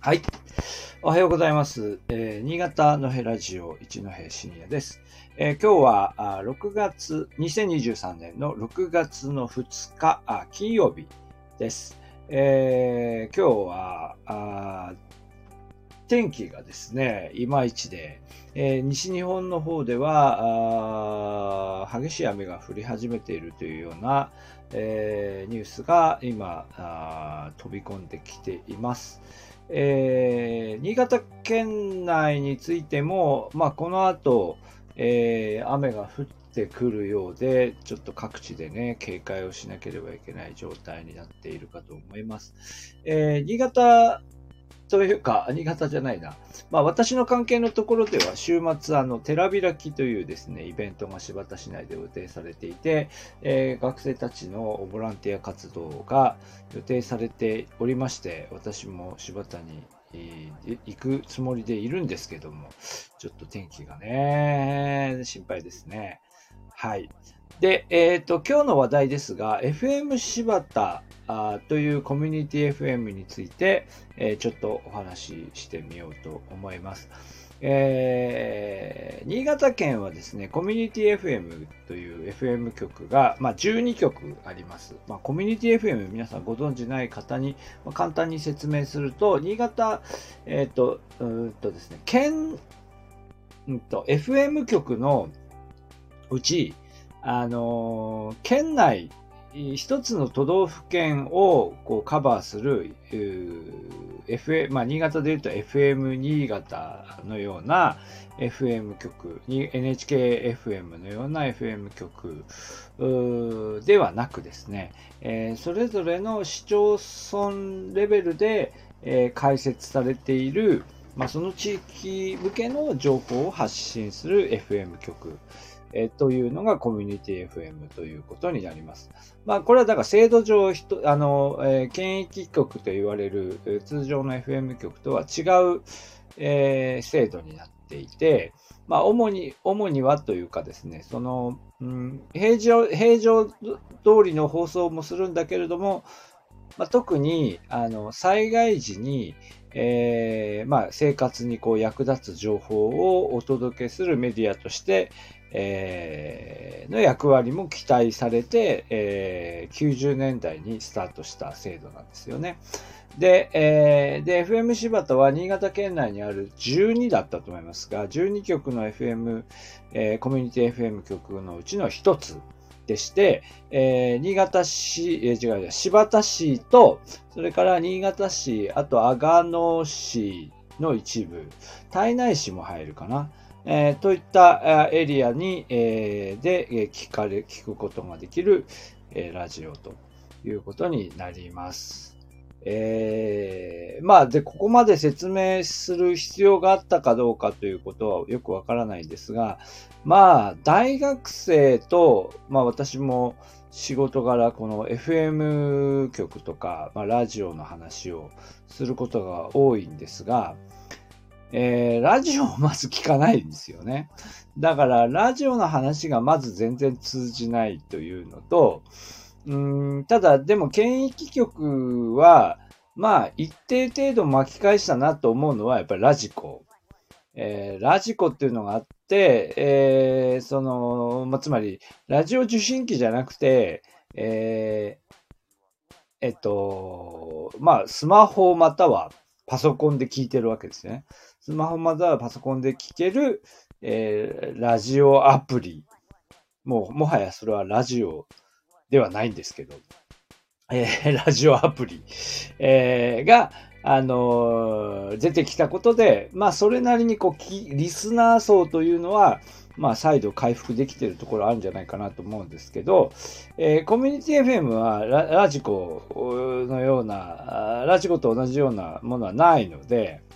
はい。おはようございます。えー新潟のヘラジオ一戸深夜です。えー今日はあ6月、2023年の6月の2日、あ金曜日です。えー今日はあ天気がですね、いまいちで、えー西日本の方では激しい雨が降り始めているというような、えニュースが今飛び込んできています。えー新潟県内についても、まあ、この後、えー雨が降ってくるようで、ちょっと各地でね、警戒をしなければいけない状態になっているかと思います。えー新潟というか、新潟じゃないな。まあ、私の関係のところでは、週末、あの、寺開きというですね、イベントが新発田市内で予定されていて、えー学生たちのボランティア活動が予定されておりまして、私も柴田に行くつもりでいるんですけども、ちょっと天気がね、心配ですね。はい。で、えっ、と、今日の話題ですが、FM 柴田あというコミュニティ FM について、えーちょっとお話ししてみようと思います。えー新潟県はですね、コミュニティ FM という FM 局が、まあ、12局あります。まあ、コミュニティ FM 皆さんご存知ない方に、まあ簡単に説明すると、新潟、えっ、と、うんとですね、県、うんと、FM 局のうち、あの県内、一つの都道府県をこうカバーする、FM、まあ、新潟で言うと FM 新潟のような FM 局、に NHKFM のような FM 局ではなくですね、えーそれぞれの市町村レベルで、えー開設されている、まあ、その地域向けの情報を発信する FM 局、えーというのがコミュニティ FM ということになります。まあ、これはだから制度上、あの、えー県域局と言われるえー通常の FM 局とは違う、えー制度になっていて、まあ、主に、主にはというかですね、その、うん、平常、平常通りの放送もするんだけれども、まあ、特に、あの、災害時に、えーまあ、生活にこう役立つ情報をお届けするメディアとして、えーの役割も期待されて、えー90年代にスタートした制度なんですよね。で、えーで、FM 柴田は新潟県内にある12だったと思いますが、12局の FM、えーコミュニティ FM 局のうちの一つでして、えー新潟市、えー違う違う、柴田市と、それから新潟市、あと阿賀野市の一部、胎内市も入るかな。えーといったエリアに、えーで、聞かれ、聞くことができる、えーラジオということになります。えーまあ、で、ここまで説明する必要があったかどうかということはよくわからないんですが、まあ、大学生と、まあ私も仕事柄この FM 局とか、まあ、ラジオの話をすることが多いんですが、えーラジオをまず聞かないんですよね。だから、ラジオの話がまず全然通じないというのと、うんただ、でも、県域局は、まあ、一定程度巻き返したなと思うのは、やっぱりラジコ。えーラジコっていうのがあって、えーその、まあ、つまり、ラジオ受信機じゃなくて、えーえっと、まあ、スマホまたはパソコンで聞いてるわけですね。スマホまたはパソコンで聞ける、えーラジオアプリ。もう、もはやそれはラジオではないんですけど、えーラジオアプリ、えーが、あのー出てきたことで、まあ、それなりにこうき、リスナー層というのは、まあ、再度回復できているところあるんじゃないかなと思うんですけど、えーコミュニティ FM はララジコのような、ラジコと同じようなものはないので、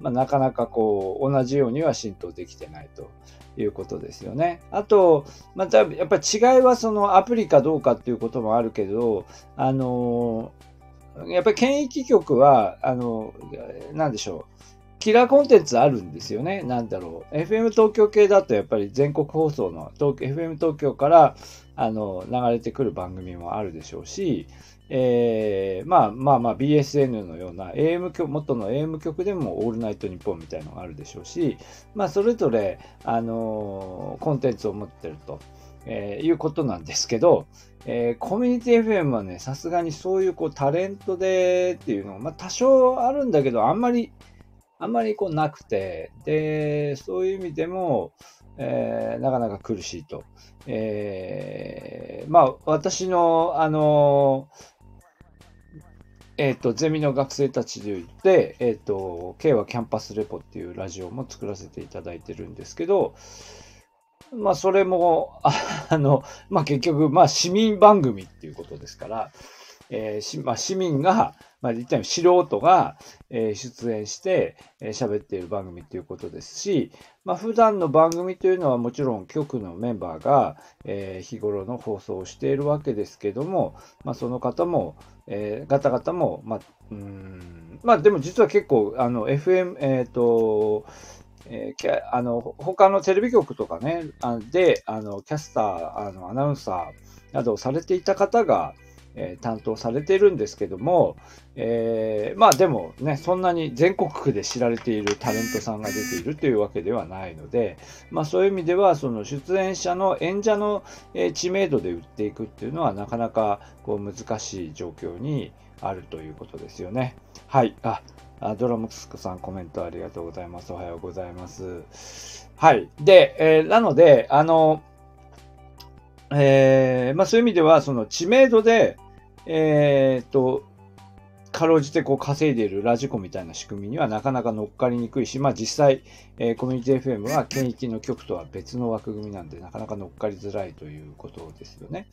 まあ、なかなかこう、同じようには浸透できてないということですよね。あと、また、やっぱり違いはそのアプリかどうかっていうこともあるけど、あのやっぱり県域局は、あの、なんでしょう。キラーコンテンツあるんですよね。なんだろう。FM 東京系だとやっぱり全国放送の FM 東京からあの、流れてくる番組もあるでしょうし、えー、まあまあまあ BSN のような AM 局、元の AM 局でもオールナイトニッポンみたいなのがあるでしょうし、まあそれぞれ、あのー、コンテンツを持ってると、えー、いうことなんですけど、えー、コミュニティ FM はね、さすがにそういうこうタレントでっていうのが、まあ多少あるんだけど、あんまり、あんまりこうなくて、で、そういう意味でも、えー、なかなか苦しいと。えー、まあ、私の、あのえっ、ー、と、ゼミの学生たちで言って、えっ、ー、と、K はキャンパスレポっていうラジオも作らせていただいてるんですけど、まあ、それも、あの、まあ、結局、まあ、市民番組っていうことですから、えーまあ、市民が、まあ、言ったように素人が、えー、出演して喋、えー、っている番組ということですし、まあ、普段の番組というのはもちろん局のメンバーが、えー、日頃の放送をしているわけですけども、まあ、その方も、えー、方々も、まあ、うん、まあでも実は結構、あの、FM、えっ、ー、と、えー、あの、他のテレビ局とかね、あで、あの、キャスター、あの、アナウンサーなどをされていた方が、えー、担当されてるんですけども、えー、まあでもね、そんなに全国区で知られているタレントさんが出ているというわけではないので、まあそういう意味では、その出演者の演者の、え知名度で売っていくっていうのはなかなかこう難しい状況にあるということですよね。はい。あ、あドラムスクさんコメントありがとうございます。おはようございます。はい。で、えー、なので、あの、えー、まあそういう意味では、その知名度で、えー、と、かろうじてこう稼いでいるラジコみたいな仕組みにはなかなか乗っかりにくいし、まあ実際、えー、コミュニティ FM は県域の局とは別の枠組みなんでなかなか乗っかりづらいということですよね。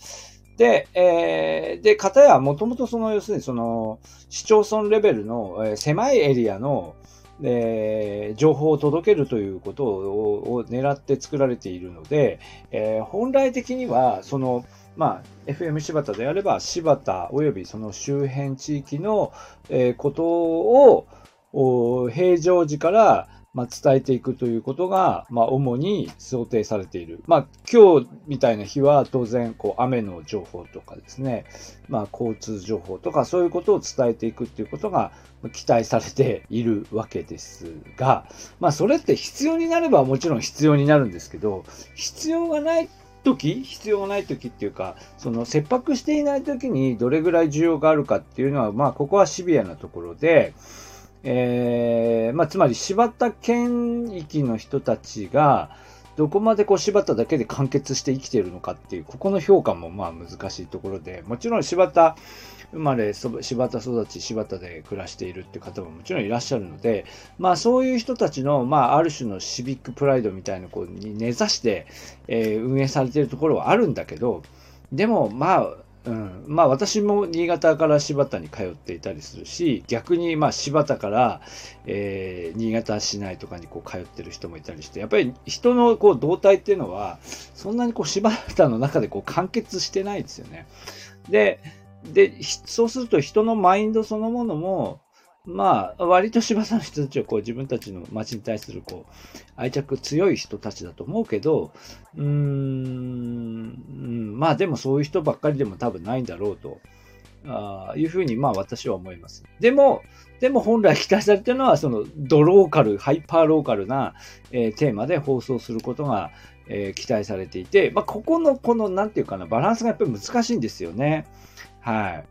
で、えー、で、かたやもともとその、要するにその、市町村レベルの、えー、狭いエリアの、えー、情報を届けるということをを狙って作られているので、えー、本来的には、その、まあ、FM 柴田であれば、柴田及びその周辺地域の、え、ことを、平常時から、ま、伝えていくということが、まあ、主に想定されている。まあ、今日みたいな日は当然、こう、雨の情報とかですね、まあ、交通情報とか、そういうことを伝えていくっていうことが期待されているわけですが、まあ、それって必要になればもちろん必要になるんですけど、必要がない時必要ない時っていうか、その切迫していない時にどれぐらい需要があるかっていうのは、まあ、ここはシビアなところで、えー、まあ、つまり柴田県域の人たちが、どこまでこう柴田だけで完結して生きているのかっていう、ここの評価もまあ難しいところで、もちろん柴田生まれ、柴田育ち、柴田で暮らしているって方ももちろんいらっしゃるので、まあそういう人たちの、まあある種のシビックプライドみたいなこうに根ざして、えー、運営されているところはあるんだけど、でもまあうん、まあ私も新潟から柴田に通っていたりするし、逆にまあ柴田から、えー、新潟市内とかにこう通ってる人もいたりして、やっぱり人のこう動態っていうのは、そんなにこう柴田の中でこう完結してないですよね。で、で、そうすると人のマインドそのものも、まあ、割と柴田の人たちはこう自分たちの街に対するこう愛着強い人たちだと思うけど、うーん、まあでもそういう人ばっかりでも多分ないんだろうと。あいうふうに、まあ私は思います。でも、でも本来期待されてるのは、そのドローカル、ハイパーローカルな、えー、テーマで放送することが、えー、期待されていて、まあここのこの、なんていうかな、バランスがやっぱり難しいんですよね。はい。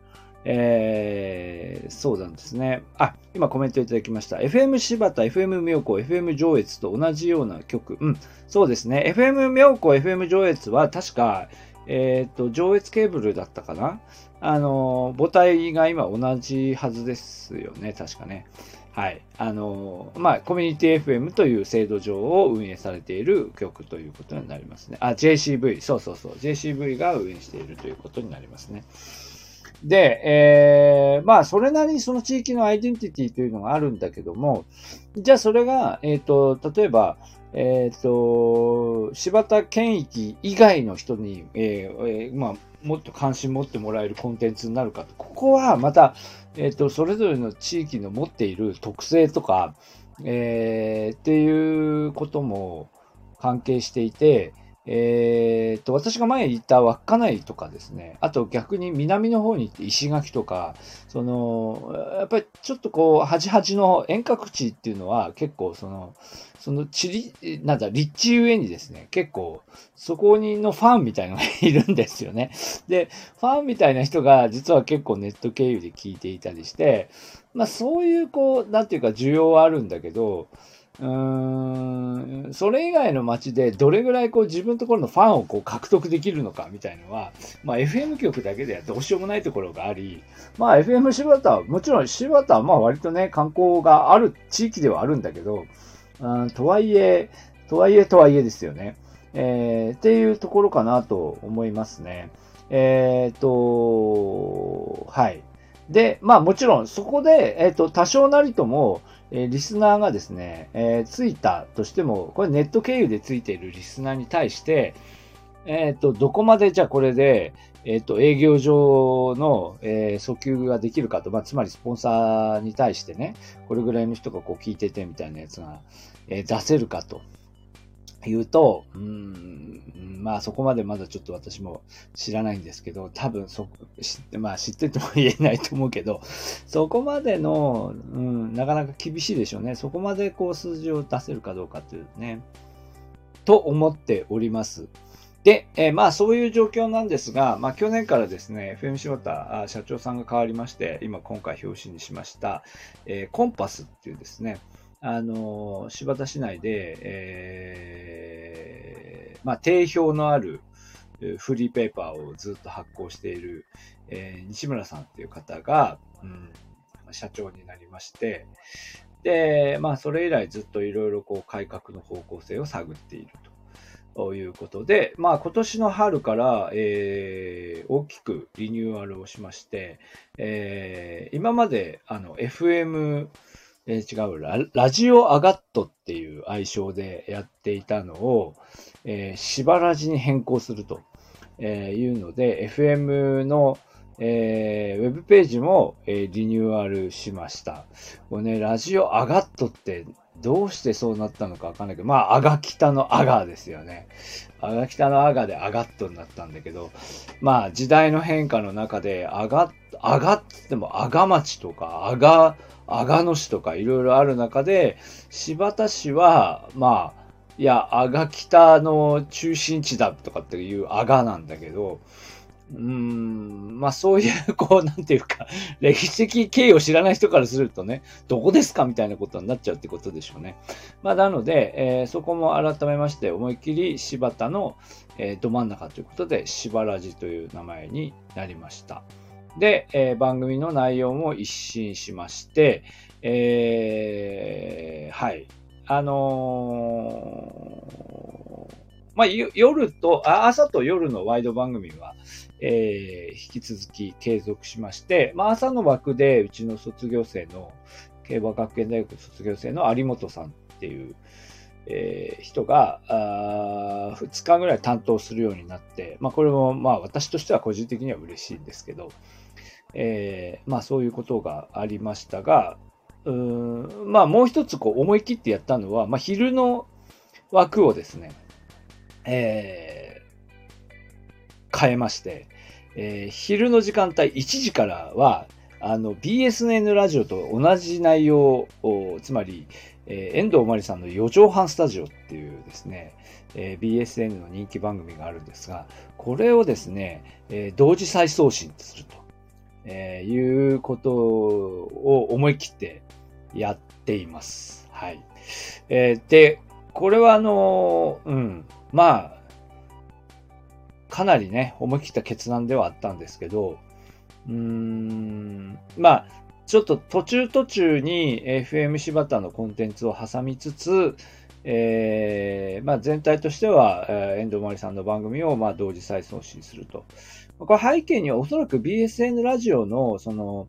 えー、そうなんですね。あ、今コメントいただきました。FM 柴田、FM 妙高、FM 上越と同じような曲。うん、そうですね。FM 妙高、FM 上越は確か、えっ、ー、と、上越ケーブルだったかな？あの、母体が今同じはずですよね、確かね。はい。あの、まあ、コミュニティ FM という制度上を運営されている曲ということになりますね。あ、JCV、そうそうそう。JCV が運営しているということになりますね。で、えー、まあ、それなりにその地域のアイデンティティというのがあるんだけども、じゃあそれが、えっ、ー、と、例えば、えっ、ー、と、柴田県域以外の人に、えーえー、まあ、もっと関心持ってもらえるコンテンツになるか。ここはまた、えっ、ー、と、それぞれの地域の持っている特性とか、えー、っていうことも関係していて、えー、と、私が前言った稚内とかですね、あと逆に南の方に行って石垣とか、その、やっぱりちょっとこう、端々の遠隔地っていうのは結構その、その地理、なんだ、立地ゆえにですね、結構、そこにのファンみたいなのがいるんですよね。で、ファンみたいな人が実は結構ネット経由で聞いていたりして、まあそういうこう、なんていうか需要はあるんだけど、うーん、それ以外の街でどれぐらいこう自分のところのファンをこう獲得できるのかみたいのは、まあ FM 局だけではどうしようもないところがあり、まあ FM 柴田は、もちろん柴田はまあ割とね、観光がある地域ではあるんだけど、うん、とはいえ、とはいえとはいえですよね。えー、っていうところかなと思いますね。えっ、と、はい。で、まあもちろんそこで、えっ、と、多少なりとも、え、リスナーがですね、えー、ついたとしても、これネット経由でついているリスナーに対して、えっ、ー、と、どこまでじゃあこれで、えっ、と、営業上の、え訴求ができるかと、まあ、つまりスポンサーに対してね、これぐらいの人がこう聞いててみたいなやつが、え出せるかと。言うと、うん、まあそこまでまだちょっと私も知らないんですけど、多分そ、知って、まあ知ってても言えないと思うけど、そこまでの、うん、なかなか厳しいでしょうね。そこまでこう数字を出せるかどうかっていうね、と思っております。で、えー、まあそういう状況なんですが、まあ去年からですね、FM 柴田社長さんが変わりまして、今今回表紙にしました、えー、コンパスっていうですね、あの、柴田市内で、えー、まあ、定評のあるフリーペーパーをずっと発行している、えー、西村さんっていう方が、うん、社長になりまして、で、まあ、それ以来ずっといろいろこう改革の方向性を探っていると。いうことで、まあ、今年の春から、えー、大きくリニューアルをしまして、えー、今まであの FM えー、違うラ、ラジオアガットっていう愛称でやっていたのを、えー、しばらじに変更すると、えー、いうので、FM の、えー、ウェブページも、えー、リニューアルしました。これね、ラジオアガットってどうしてそうなったのかわかんないけど、まあ、アガ北のアガですよね。アガ北のアガでアガットになったんだけど、まあ、時代の変化の中で、アガ、アガってっても、アガ町とか、アガ、阿賀野市とかいろいろある中で、柴田市は、まあ、いや、阿賀北の中心地だとかっていう阿賀なんだけど、うん、まあそういう、こう、なんていうか、歴史的経緯を知らない人からするとね、どこですかみたいなことになっちゃうってことでしょうね。まあなので、えー、そこも改めまして、思いっきり柴田の、えー、ど真ん中ということで、柴らじという名前になりました。で、えー、番組の内容も一新しまして、えー、はい。あのー、まあ、夜と、朝と夜のワイド番組は、えー、引き続き継続しまして、まあ、朝の枠でうちの卒業生の、競馬学園大学卒業生の有本さんっていう、えー、人があ2日ぐらい担当するようになって、まあ、これもまあ私としては個人的には嬉しいんですけど、えー、まあそういうことがありましたが、うんまあもう一つこう思い切ってやったのは、まあ昼の枠をですね、えー、変えまして、えー、昼の時間帯1時からは、あの BSN ラジオと同じ内容を、つまり、えー、遠藤真理さんの4畳半スタジオっていうですね、えー、BSN の人気番組があるんですが、これをですね、えー、同時再送信すると。えー、いうことを思い切ってやっています。はい。えー、で、これはあの、うん、まあ、かなりね、思い切った決断ではあったんですけど、うーん、まあ、ちょっと途中途中に FM 柴田のコンテンツを挟みつつ、えー、まあ、全体としては、えー、遠藤真理さんの番組をまあ同時再送信すると。これ背景にはおそらく BSN ラジオの、その、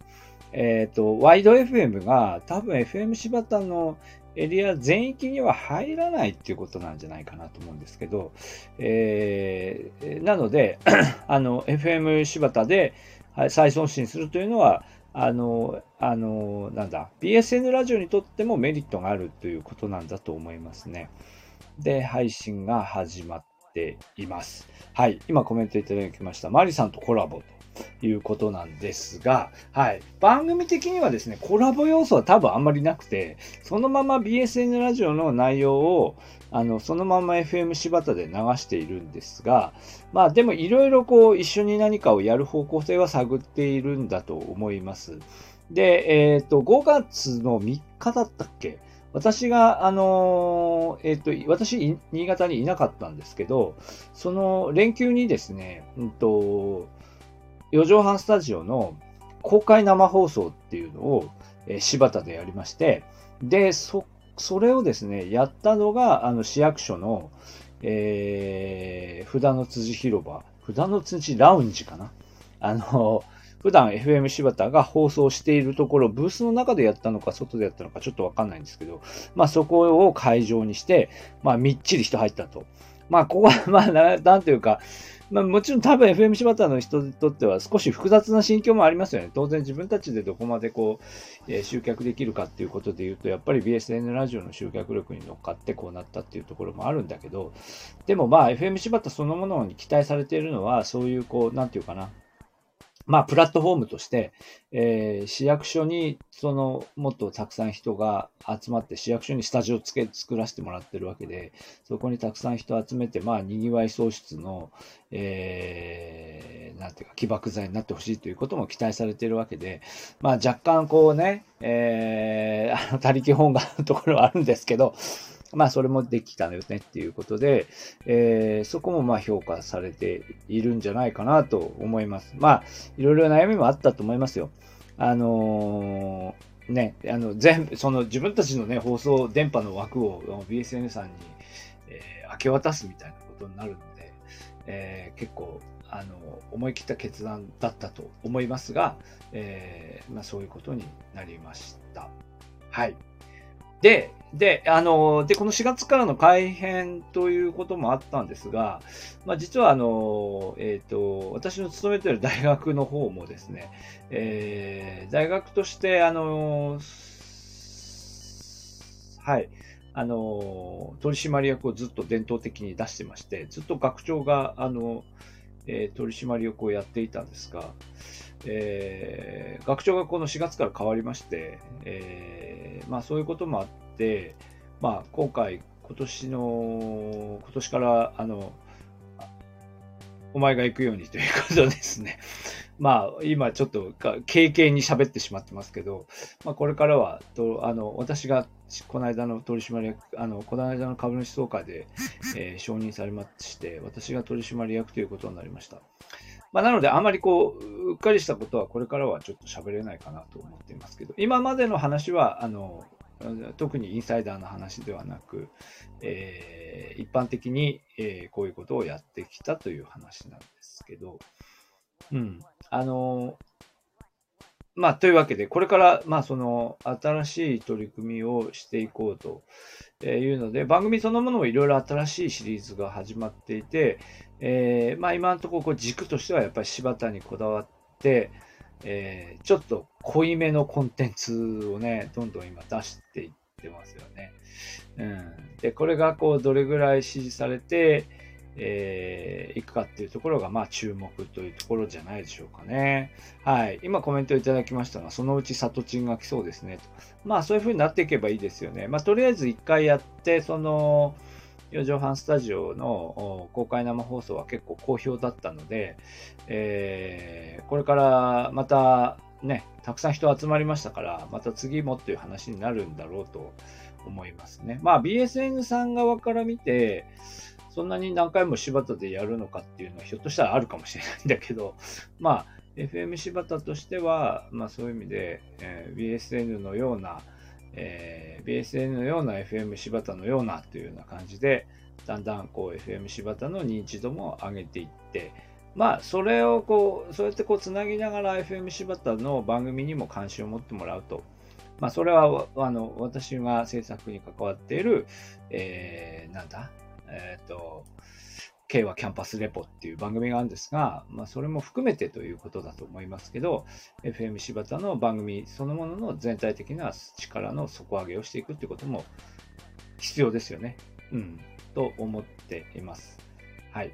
えっ、ー、と、ワイド FM が多分 FM 柴田のエリア全域には入らないっていうことなんじゃないかなと思うんですけど、えー、なので、あの、FM 柴田で再送信するというのは、あの、あの、なんだ、BSN ラジオにとってもメリットがあるということなんだと思いますね。で、配信が始まっています。はい。今コメントいただきました。マリさんとコラボということなんですが、はい。番組的にはですね、コラボ要素は多分あんまりなくて、そのまま BSN ラジオの内容を、あの、そのまま FM 柴田で流しているんですが、まあでもいろいろこう一緒に何かをやる方向性は探っているんだと思います。で、えっ、ー、と、5月の3日だったっけ？私が、あのえっ、ー、と、私、新潟にいなかったんですけど、その連休にですね、うんと、四畳半スタジオの公開生放送っていうのを、えー、柴田でやりまして、で、そ、それをですね、やったのが、あの、市役所の、えー、札の辻広場、札の辻ラウンジかな。あの、普段 FM 柴田が放送しているところ、ブースの中でやったのか、外でやったのか、ちょっとわかんないんですけど、まあそこを会場にして、まあみっちり人入ったと。まあここは、まあな、なんていうか、まあ、もちろん多分 FM 柴田の人にとっては少し複雑な心境もありますよね。当然自分たちでどこまでこう、えー、集客できるかっていうことで言うと、やっぱり BSN ラジオの集客力に乗っかってこうなったっていうところもあるんだけど、でもまあ FM 柴田そのものに期待されているのは、そういうこう、なんていうかな、まあ、プラットフォームとして、えー、市役所に、その、もっとたくさん人が集まって、市役所にスタジオつけ、作らせてもらってるわけで、そこにたくさん人集めて、まあ、賑わい創出の、えー、なんていうか、起爆剤になってほしいということも期待されているわけで、まあ、若干こうね、えー、あの、他力本願のところはあるんですけど、まあ、それもできたよねっていうことで、えー、そこもまあ評価されているんじゃないかなと思います。まあ、いろいろ悩みもあったと思いますよ。あのー、ね、あの、全部、その自分たちのね、放送、電波の枠を BSN さんに、えー、明け渡すみたいなことになるので、えー、結構、あの、思い切った決断だったと思いますが、えー、まあそういうことになりました。はい。で、で、あの、で、この4月からの改編ということもあったんですが、まあ、実は、あの、えっ、ー、と、私の勤めている大学の方もですね、えー、大学として、あの、はい、あの、取締役をずっと伝統的に出してまして、ずっと学長が、あの、えー、取締役をやっていたんですが、えー、学長がこの4月から変わりまして、えー、まあそういうこともあって、まあ今回、今年の、今年から、あの、お前が行くようにということですね。まあ、今ちょっと経験に喋ってしまってますけど、まあ、これからは、とあの私がこの間の取締役、あのこの間の株主総会で、えー、承認されまして、私が取締役ということになりました。まあ、なので、あまりこう、うっかりしたことはこれからはちょっと喋れないかなと思っていますけど、今までの話は、あの、特にインサイダーの話ではなく、えー、一般的に、えー、こういうことをやってきたという話なんですけど、うん。あの、まあ、というわけで、これから、まあ、その、新しい取り組みをしていこうというので、番組そのものもいろいろ新しいシリーズが始まっていて、えー、まあ今のところ軸としてはやっぱり柴田にこだわって、えー、ちょっと濃いめのコンテンツをね、どんどん今出していってますよね。うん。で、これがこうどれぐらい支持されて、えー、いくかっていうところが、まあ注目というところじゃないでしょうかね。はい。今コメントいただきましたが、そのうちサトチンが来そうですね。とまあそういう風になっていけばいいですよね。まあとりあえず一回やって、その、4畳半スタジオの公開生放送は結構好評だったので、えー、これからまたね、たくさん人集まりましたから、また次もっていう話になるんだろうと思いますね。まあ BSN さん側から見て、そんなに何回も柴田でやるのかっていうのはひょっとしたらあるかもしれないんだけど、まあ FM 柴田としては、まあそういう意味で、えー、BSN のような、えー、BSN のような FM 柴田のようなというような感じで、だんだんこう FM 柴田の認知度も上げていって、まあ、それをこう、そうやってこう、つなぎながら FM 柴田の番組にも関心を持ってもらうと。まあ、それは、あの、私が制作に関わっている、えー、なんだ、えっ、ー、と、K はキャンパスレポっていう番組があるんですが、まあ、それも含めてということだと思いますけど、FM 柴田の番組そのものの全体的な力の底上げをしていくってことも必要ですよね。うん。と思っています。はい。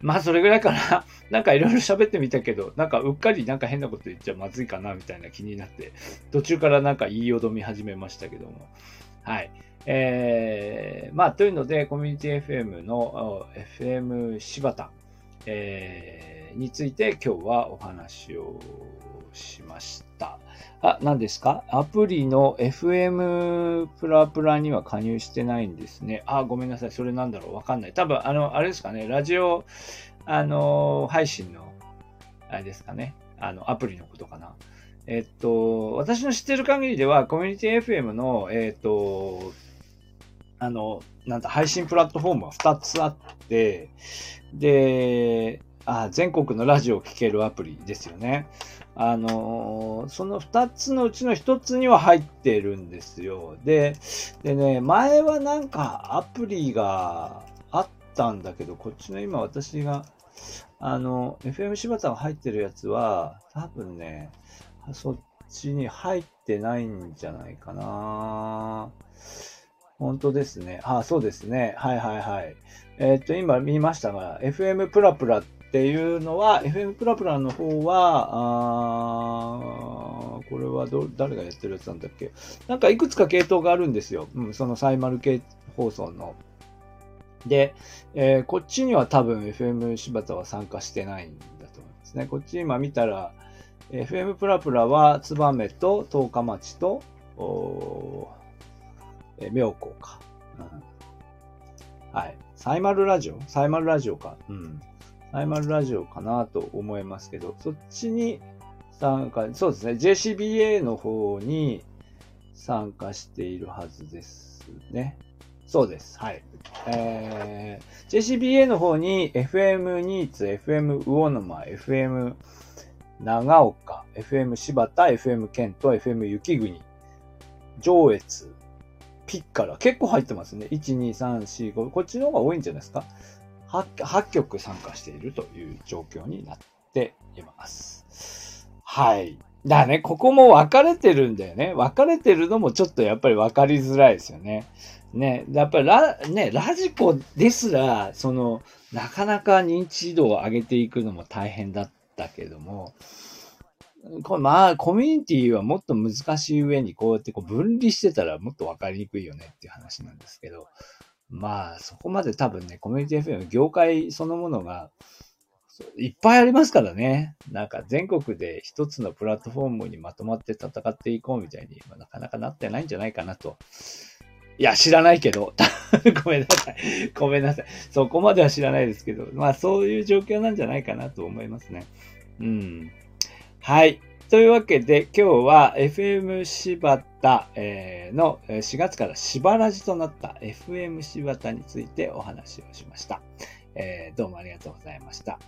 まあ、それぐらいかな。なんかいろいろ喋ってみたけど、なんかうっかりなんか変なこと言っちゃまずいかなみたいな気になって、途中からなんか言いよどみ始めましたけども。はい。えー、まあ、というので、コミュニティ FM の FM 柴田、えー、について今日はお話をしました。あ、何ですか？アプリの FM プラプラには加入してないんですね。あ、ごめんなさい。それなんだろう？わかんない。多分、あの、あれですかね。ラジオ、あの、配信の、あれですかね。あの、アプリのことかな。えっと、私の知ってる限りでは、コミュニティ FM の、えっと、あの、なんだ、配信プラットフォームは2つあって、で、あ、全国のラジオを聴けるアプリですよね。あのその2つのうちの1つには入ってるんですよ。で、でね、前はなんかアプリがあったんだけど、こっちの今私が、あの、FM 柴田が入ってるやつは、多分ね、そっちに入ってないんじゃないかな。本当ですね。あ、そうですね。はいはいはい。えー、っと、今見ましたが、FM プラプラっていうのは、FM プラプラの方は、あこれはど、誰がやってるやつなんだっけ？なんかいくつか系統があるんですよ。うん、そのサイマル系放送の。で、えー、こっちには多分 FM 柴田は参加してないんだと思いますね。こっち今見たら、FM プラプラは、燕と十日町と、おえ妙高か、うん。はい。サイマルラジオ？サイマルラジオか。うん。サイマルラジオかなと思いますけど、そっちに参加、そうですね。JCBA の方に参加しているはずですね。そうです。はい。えー、JCBA の方に FM ニーツ、FM 魚沼、FM 長岡、FM 柴田、FM 県と FM 雪国、上越、ピッカラ、結構入ってますね。1、2、3、4、5。こっちの方が多いんじゃないですか 8, 8曲参加しているという状況になっています。はい。だね、ここも分かれてるんだよね。分かれてるのもちょっとやっぱり分かりづらいですよね。ね、やっぱりラ、ね、ラジコですら、その、なかなか認知度を上げていくのも大変だったけども、これまあ、コミュニティはもっと難しい上に、こうやってこう分離してたらもっと分かりにくいよねっていう話なんですけど、まあ、そこまで多分ね、コミュニティ FM、業界そのものが、いっぱいありますからね。なんか全国で一つのプラットフォームにまとまって戦っていこうみたいに、まあ、なかなかなってないんじゃないかなと。いや、知らないけど。ごめんなさい。ごめんなさい。そこまでは知らないですけど、まあそういう状況なんじゃないかなと思いますね。うん。はい。というわけで、今日は FM 柴田、の4月から柴ラジとなった FM 柴田についてお話をしました。どうもありがとうございました。